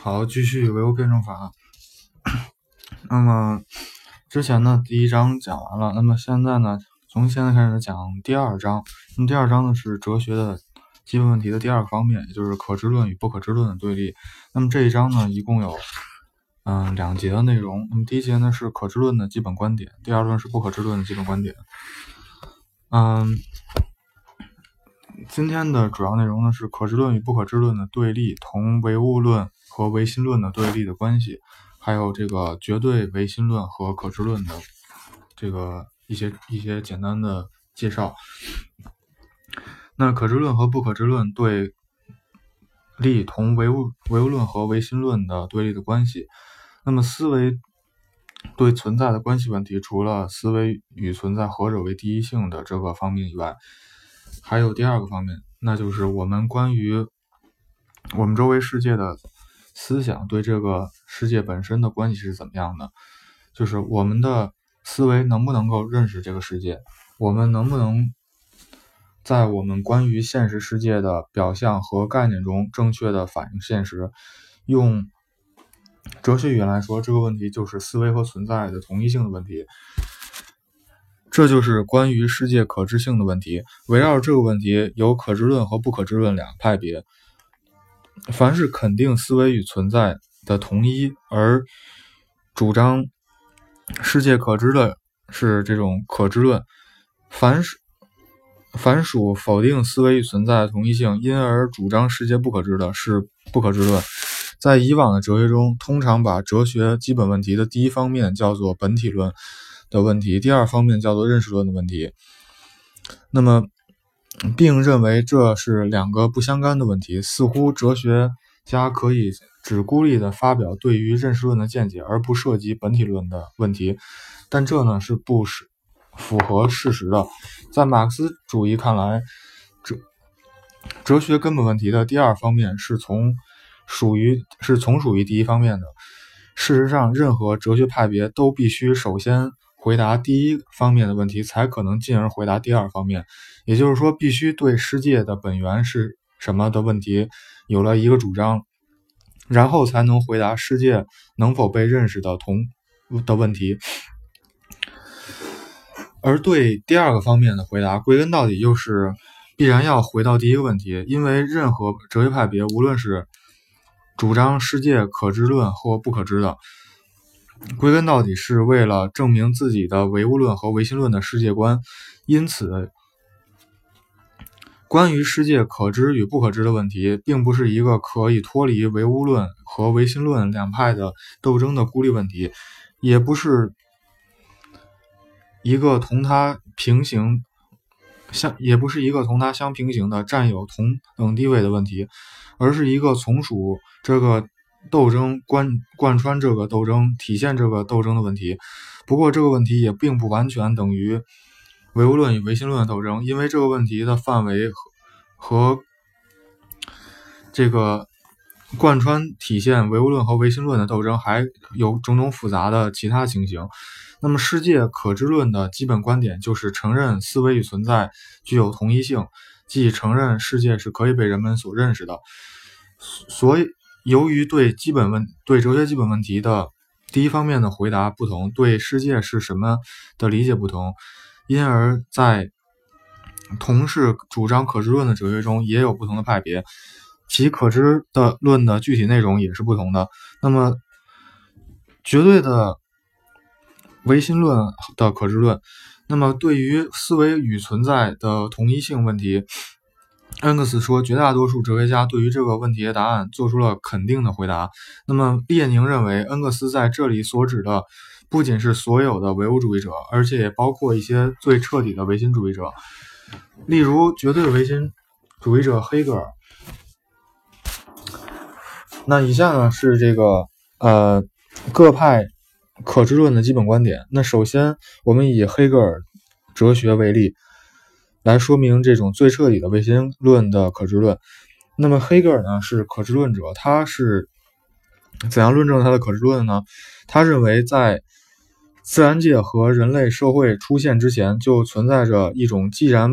好，继续唯物辩证法。那么之前呢，第一章讲完了。那么现在呢，从现在开始讲第二章。那么第二章呢是哲学的基本问题的第二个方面，也就是可知论与不可知论的对立。那么这一章呢，一共有嗯两节的内容。那么第一节呢是可知论的基本观点，第二段是不可知论的基本观点。嗯。今天的主要内容呢是可知论与不可知论的对立，同唯物论和唯心论的对立的关系，还有这个绝对唯心论和可知论的这个一些一些简单的介绍。那可知论和不可知论对立，同唯物唯物论和唯心论的对立的关系。那么思维对存在的关系问题，除了思维与存在何者为第一性的这个方面以外，还有第二个方面，那就是我们关于我们周围世界的思想对这个世界本身的关系是怎么样的？就是我们的思维能不能够认识这个世界？我们能不能在我们关于现实世界的表象和概念中正确的反映现实？用哲学语言来说，这个问题就是思维和存在的同一性的问题。这就是关于世界可知性的问题。围绕这个问题，有可知论和不可知论两派别。凡是肯定思维与存在的同一，而主张世界可知的是这种可知论；凡属凡属否定思维与存在的同一性，因而主张世界不可知的是不可知论。在以往的哲学中，通常把哲学基本问题的第一方面叫做本体论。的问题，第二方面叫做认识论的问题。那么，并认为这是两个不相干的问题。似乎哲学家可以只孤立的发表对于认识论的见解，而不涉及本体论的问题。但这呢是不是符合事实的？在马克思主义看来，哲哲学根本问题的第二方面是从属于是从属于第一方面的。事实上，任何哲学派别都必须首先。回答第一方面的问题，才可能进而回答第二方面。也就是说，必须对世界的本源是什么的问题有了一个主张，然后才能回答世界能否被认识的同的问题。而对第二个方面的回答，归根到底又是必然要回到第一个问题，因为任何哲学派别，无论是主张世界可知论或不可知的。归根到底是为了证明自己的唯物论和唯心论的世界观，因此，关于世界可知与不可知的问题，并不是一个可以脱离唯物论和唯心论两派的斗争的孤立问题，也不是一个同它平行相，也不是一个同它相平行的占有同等地位的问题，而是一个从属这个。斗争贯贯穿这个斗争，体现这个斗争的问题。不过，这个问题也并不完全等于唯物论与唯心论的斗争，因为这个问题的范围和和这个贯穿体现唯物论和唯心论的斗争还有种种复杂的其他情形。那么，世界可知论的基本观点就是承认思维与存在具有同一性，即承认世界是可以被人们所认识的。所以。由于对基本问对哲学基本问题的第一方面的回答不同，对世界是什么的理解不同，因而，在同是主张可知论的哲学中，也有不同的派别，其可知的论的具体内容也是不同的。那么，绝对的唯心论的可知论，那么对于思维与存在的同一性问题。恩格斯说，绝大多数哲学家对于这个问题的答案做出了肯定的回答。那么，列宁认为，恩格斯在这里所指的不仅是所有的唯物主义者，而且也包括一些最彻底的唯心主义者，例如绝对唯心主义者黑格尔。那以下呢是这个呃各派可知论的基本观点。那首先，我们以黑格尔哲学为例。来说明这种最彻底的唯心论的可知论。那么黑格尔呢是可知论者，他是怎样论证他的可知论呢？他认为在自然界和人类社会出现之前，就存在着一种既然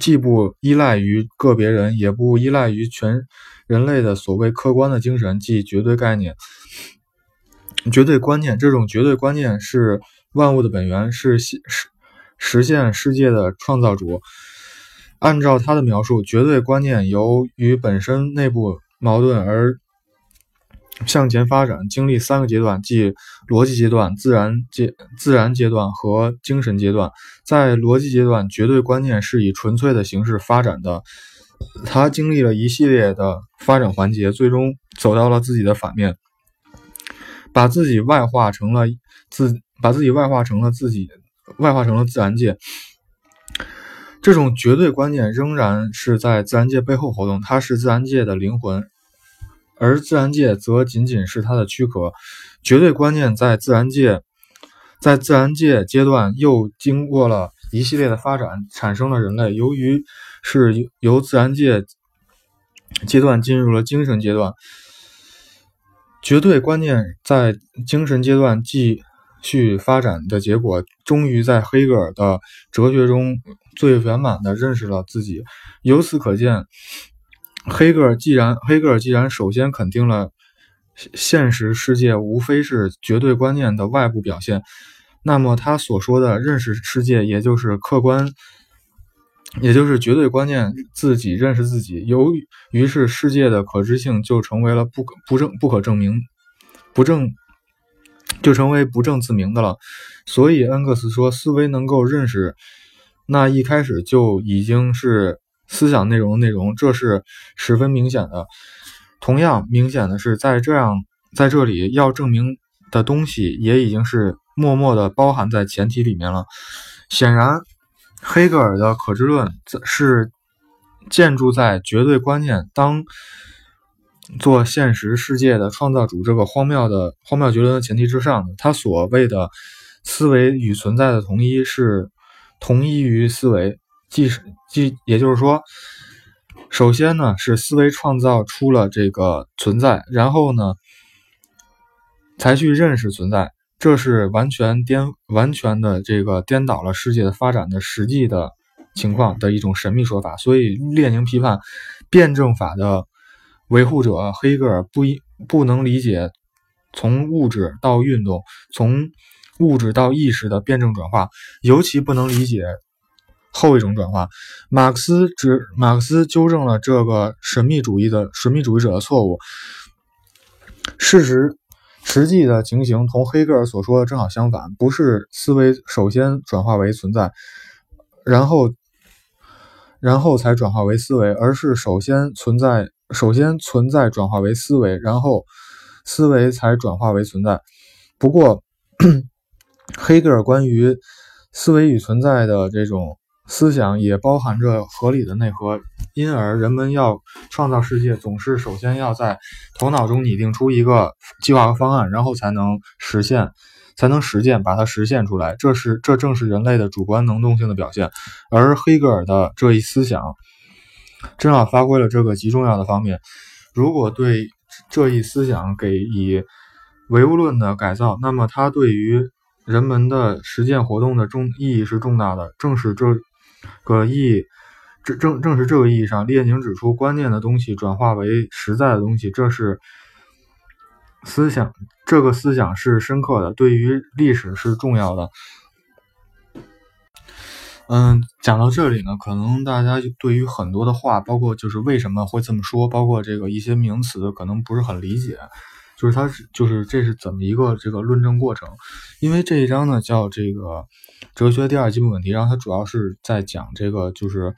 既不依赖于个别人，也不依赖于全人类的所谓客观的精神，即绝对概念、绝对观念。这种绝对观念是万物的本源，是实实现世界的创造主。按照他的描述，绝对观念由于本身内部矛盾而。向前发展，经历三个阶段，即逻辑阶段、自然阶自然阶段和精神阶段。在逻辑阶段，绝对观念是以纯粹的形式发展的，它经历了一系列的发展环节，最终走到了自己的反面，把自己外化成了自，把自己外化成了自己，外化成了自然界。这种绝对观念仍然是在自然界背后活动，它是自然界的灵魂。而自然界则仅仅是它的躯壳。绝对观念在自然界，在自然界阶段又经过了一系列的发展，产生了人类。由于是由自然界阶段进入了精神阶段，绝对观念在精神阶段即去发展的结果，终于在黑格尔的哲学中最圆满的认识了自己。由此可见。黑格尔既然黑格尔既然首先肯定了现实世界无非是绝对观念的外部表现，那么他所说的认识世界也就是客观，也就是绝对观念自己认识自己。由于是世界的可知性就成为了不可不证不可证明不证就成为不证自明的了。所以恩格斯说，思维能够认识，那一开始就已经是。思想内容的内容，这是十分明显的。同样明显的是，在这样在这里要证明的东西，也已经是默默的包含在前提里面了。显然，黑格尔的可知论是建筑在绝对观念当做现实世界的创造主这个荒谬的荒谬绝伦的前提之上的。他所谓的思维与存在的同一，是同一于思维。即是即，也就是说，首先呢是思维创造出了这个存在，然后呢才去认识存在，这是完全颠完全的这个颠倒了世界的发展的实际的情况的一种神秘说法。所以，列宁批判辩证法的维护者黑格尔不一不能理解从物质到运动，从物质到意识的辩证转化，尤其不能理解。后一种转化，马克思指马克思纠正了这个神秘主义的神秘主义者的错误。事实实际的情形同黑格尔所说的正好相反，不是思维首先转化为存在，然后然后才转化为思维，而是首先存在，首先存在转化为思维，然后思维才转化为存在。不过，黑格尔关于思维与存在的这种。思想也包含着合理的内核，因而人们要创造世界，总是首先要在头脑中拟定出一个计划和方案，然后才能实现，才能实践，把它实现出来。这是这正是人类的主观能动性的表现。而黑格尔的这一思想，正好发挥了这个极重要的方面。如果对这一思想给以唯物论的改造，那么它对于人们的实践活动的重意义是重大的。正是这。个意义，正正正是这个意义上，列宁指出，观念的东西转化为实在的东西，这是思想，这个思想是深刻的，对于历史是重要的。嗯，讲到这里呢，可能大家对于很多的话，包括就是为什么会这么说，包括这个一些名词，可能不是很理解。就是它是，就是这是怎么一个这个论证过程？因为这一章呢叫这个哲学第二基本问题，然后它主要是在讲这个就是，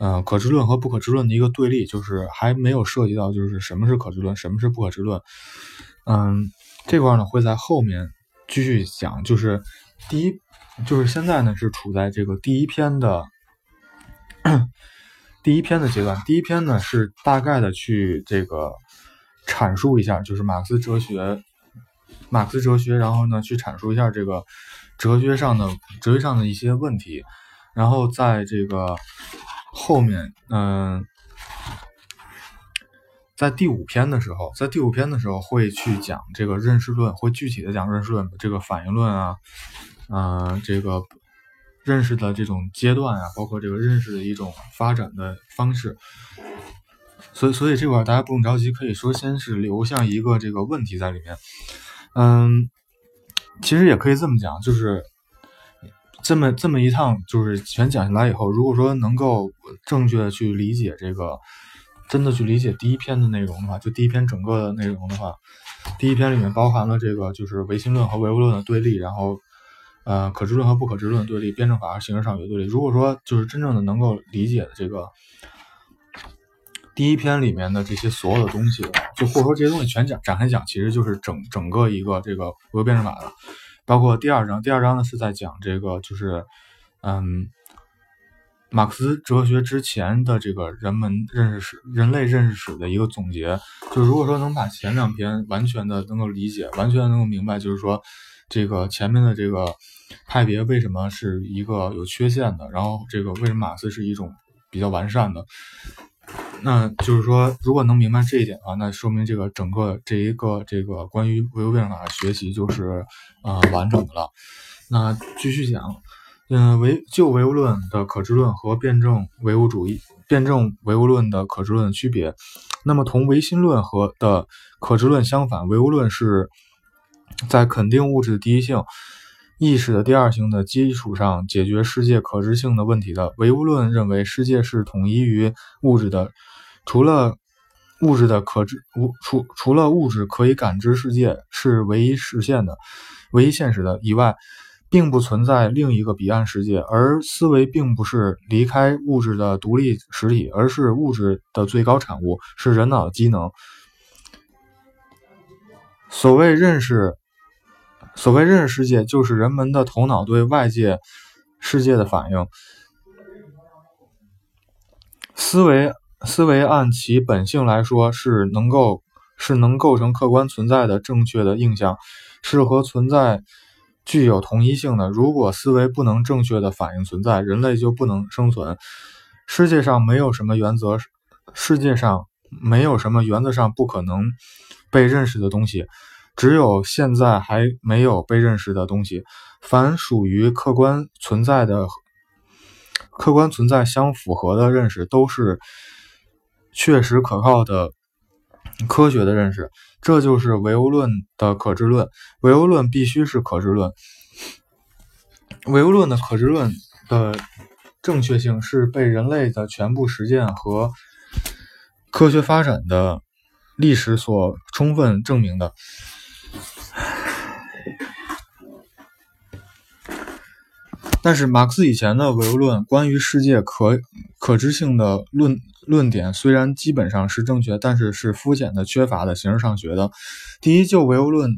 呃，可知论和不可知论的一个对立，就是还没有涉及到就是什么是可知论，什么是不可知论。嗯，这块呢会在后面继续讲，就是第一，就是现在呢是处在这个第一篇的第一篇的阶段，第一篇呢是大概的去这个。阐述一下，就是马克思哲学，马克思哲学，然后呢，去阐述一下这个哲学上的哲学上的一些问题，然后在这个后面，嗯，在第五篇的时候，在第五篇的时候会去讲这个认识论，会具体的讲认识论，这个反应论啊，嗯，这个认识的这种阶段啊，包括这个认识的一种发展的方式。所以，所以这块大家不用着急，可以说先是留下一个这个问题在里面。嗯，其实也可以这么讲，就是这么这么一趟，就是全讲下来以后，如果说能够正确的去理解这个，真的去理解第一篇的内容的话，就第一篇整个的内容的话，第一篇里面包含了这个就是唯心论和唯物论的对立，然后呃可知论和不可知论对立，辩证法和形式上学对立。如果说就是真正的能够理解的这个。第一篇里面的这些所有的东西，就或者说这些东西全讲展开讲，其实就是整整个一个这个唯物辩证法的，包括第二章，第二章呢是在讲这个就是嗯，马克思哲学之前的这个人们认识史、人类认识史的一个总结。就如果说能把前两篇完全的能够理解，完全能够明白，就是说这个前面的这个派别为什么是一个有缺陷的，然后这个为什么马斯是一种比较完善的。那就是说，如果能明白这一点的话，那说明这个整个这一个这个关于唯物辩证法的学习就是呃完整的了。那继续讲，嗯，唯旧唯物论的可知论和辩证唯物主义、辩证唯物论的可知论的区别。那么同唯心论和的可知论相反，唯物论是在肯定物质第一性。意识的第二性的基础上解决世界可知性的问题的唯物论认为世界是统一于物质的，除了物质的可知物除除了物质可以感知世界是唯一实现的、唯一现实的以外，并不存在另一个彼岸世界。而思维并不是离开物质的独立实体，而是物质的最高产物，是人脑机能。所谓认识。所谓认识世界，就是人们的头脑对外界世界的反应。思维思维按其本性来说，是能够是能构成客观存在的正确的印象，是和存在具有同一性的。如果思维不能正确的反映存在，人类就不能生存。世界上没有什么原则，世界上没有什么原则上不可能被认识的东西。只有现在还没有被认识的东西，凡属于客观存在的、客观存在相符合的认识，都是确实可靠的科学的认识。这就是唯物论的可知论。唯物论必须是可知论。唯物论的可知论的正确性是被人类的全部实践和科学发展的历史所充分证明的。但是马克思以前的唯物论关于世界可可知性的论论点虽然基本上是正确，但是是肤浅的、缺乏的、形式上学的。第一，就唯物论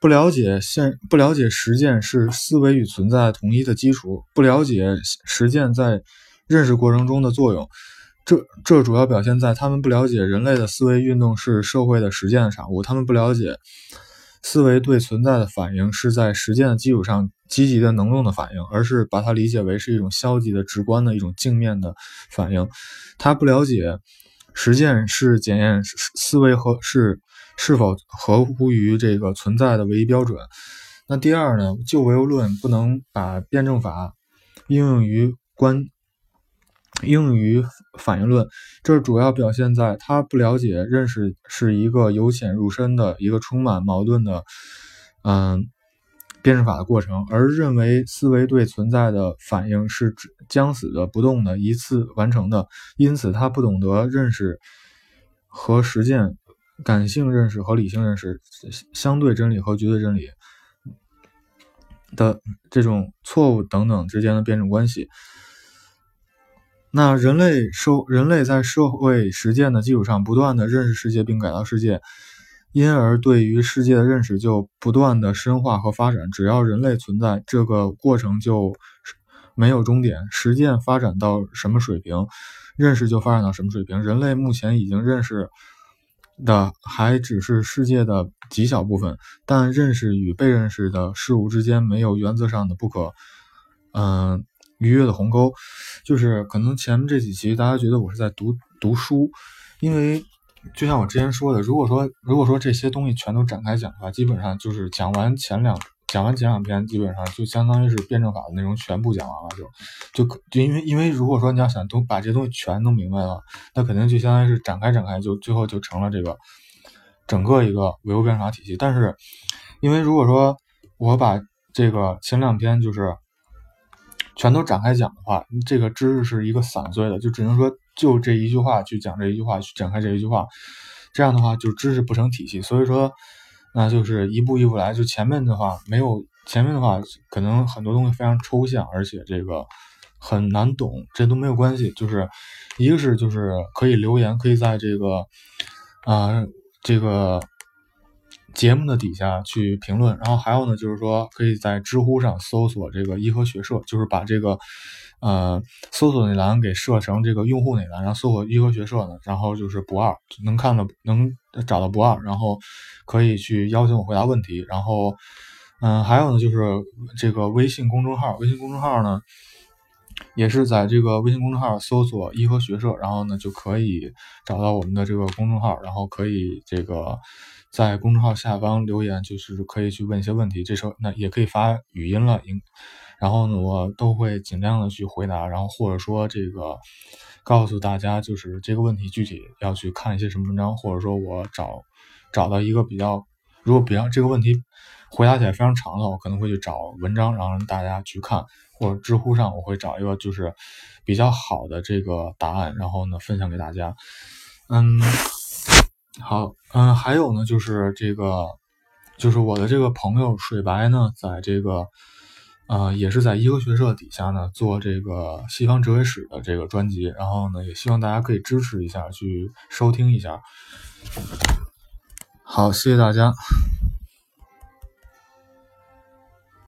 不了解现不了解实践是思维与存在统一的基础，不了解实践在认识过程中的作用。这这主要表现在他们不了解人类的思维运动是社会的实践产物，他们不了解。思维对存在的反应是在实践的基础上积极的能动的反应，而是把它理解为是一种消极的直观的一种镜面的反应。他不了解实践是检验思维和是是否合乎于这个存在的唯一标准。那第二呢？旧唯物论不能把辩证法应用于观。应用于反应论，这主要表现在他不了解认识是一个由浅入深的一个充满矛盾的，嗯，辩证法的过程，而认为思维对存在的反应是将死的、不动的、一次完成的。因此，他不懂得认识和实践、感性认识和理性认识、相对真理和绝对真理的这种错误等等之间的辩证关系。那人类社人类在社会实践的基础上，不断的认识世界并改造世界，因而对于世界的认识就不断的深化和发展。只要人类存在，这个过程就没有终点。实践发展到什么水平，认识就发展到什么水平。人类目前已经认识的还只是世界的极小部分，但认识与被认识的事物之间没有原则上的不可，嗯。愉悦的鸿沟，就是可能前面这几期大家觉得我是在读读书，因为就像我之前说的，如果说如果说这些东西全都展开讲的话，基本上就是讲完前两讲完前两篇，基本上就相当于是辩证法的内容全部讲完了，就就就因为因为如果说你要想都把这东西全都明白了，那肯定就相当于是展开展开，就最后就成了这个整个一个唯物辩证法体系。但是因为如果说我把这个前两篇就是全都展开讲的话，这个知识是一个散碎的，就只能说就这一句话去讲这一句话，去展开这一句话，这样的话就知识不成体系。所以说。那就是一步一步来，就前面的话没有前面的话，可能很多东西非常抽象，而且这个很难懂，这都没有关系。就是一个是就是可以留言，可以在这个啊这个节目的底下去评论，然后还有呢就是说可以在知乎上搜索这个颐和学社，就是把这个。呃，搜索那栏给设成这个用户那栏，然后搜索颐和学社呢，然后就是不二，能看到能找到不二，然后可以去邀请我回答问题。然后，嗯，还有呢就是这个微信公众号，微信公众号呢也是在这个微信公众号搜索颐和学社，然后呢就可以找到我们的这个公众号，然后可以这个在公众号下方留言，就是可以去问一些问题。这时候那也可以发语音了，然后呢，我都会尽量的去回答，然后或者说这个告诉大家，就是这个问题具体要去看一些什么文章，或者说我找找到一个比较，如果比较这个问题回答起来非常长的话，我可能会去找文章，然后让大家去看，或者知乎上我会找一个就是比较好的这个答案，然后呢分享给大家。嗯，好，嗯，还有呢就是这个就是我的这个朋友水白呢，在这个。呃，也是在医科学社底下呢做这个西方哲学史的这个专辑，然后呢，也希望大家可以支持一下，去收听一下。好，谢谢大家。